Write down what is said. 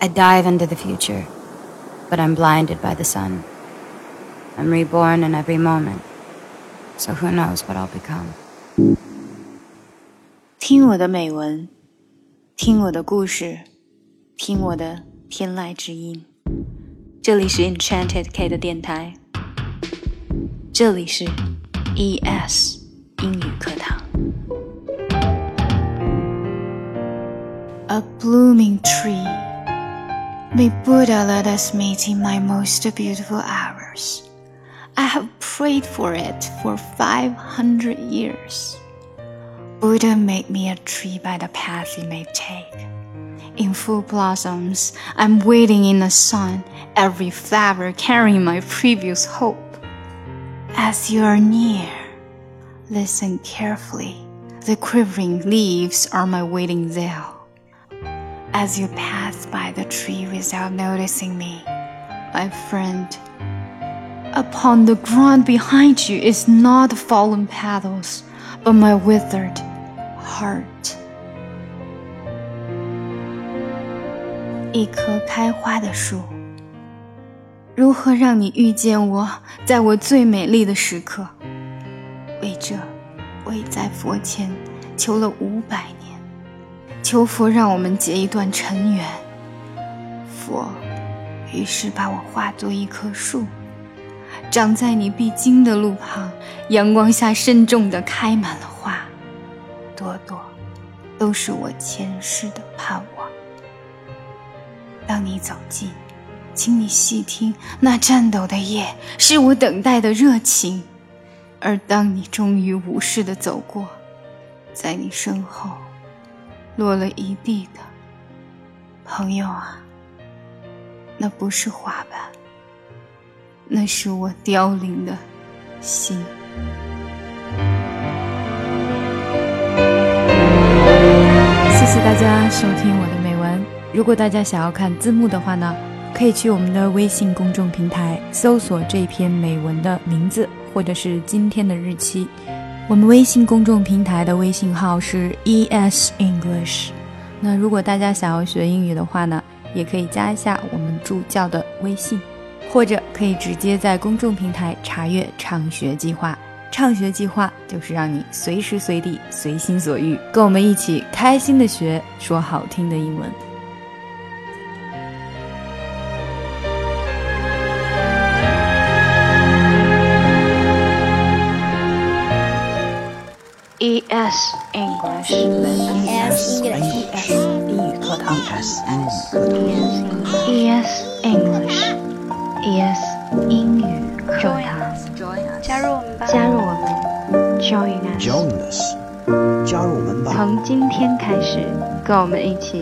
I dive into the future, but I'm blinded by the sun. I'm reborn in every moment, so who knows what I'll become. 听我的美文，听我的故事，听我的天籁之音。这里是 Enchanted K 的电台，这里是 ES 英语课堂。A blooming tree. May Buddha let us meet in my most beautiful hours. I have prayed for it for 500 years. Buddha made me a tree by the path he may take. In full blossoms, I'm waiting in the sun, every flower carrying my previous hope. As you are near, listen carefully. The quivering leaves are my waiting veil As you pass by the tree without noticing me, my friend, upon the ground behind you is not the fallen petals, but my withered heart. 一棵开花的树，如何让你遇见我，在我最美丽的时刻？为这，我已在佛前求了五百年， 求佛让我们结一段尘缘。佛于是把我化作一棵树，长在你必经的路旁，阳光下慎重地开满了花，朵朵都是我前世的盼望。当你走近，请你细听，那颤抖的叶是我等待的热情；而当你终于无视的走过，在你身后落了一地的朋友啊，那不是花瓣，那是我凋零的心。谢谢大家收听我的美文。如果大家想要看字幕的话呢，可以去我们的微信公众平台搜索这篇美文的名字或者是今天的日期。我们微信公众平台的微信号是 ES English。那如果大家想要学英语的话呢，也可以加一下我们助教的微信，或者可以直接在公众平台查阅畅学计划。畅学计划就是让你随时随地随心所欲，跟我们一起开心的学说好听的英文。ES English ES English 英语课堂 ES 英语课堂 ES English ES 英语课堂，加入我们吧！加入我们，Join us。Join us，加入我们吧。从今天开始，跟我们一起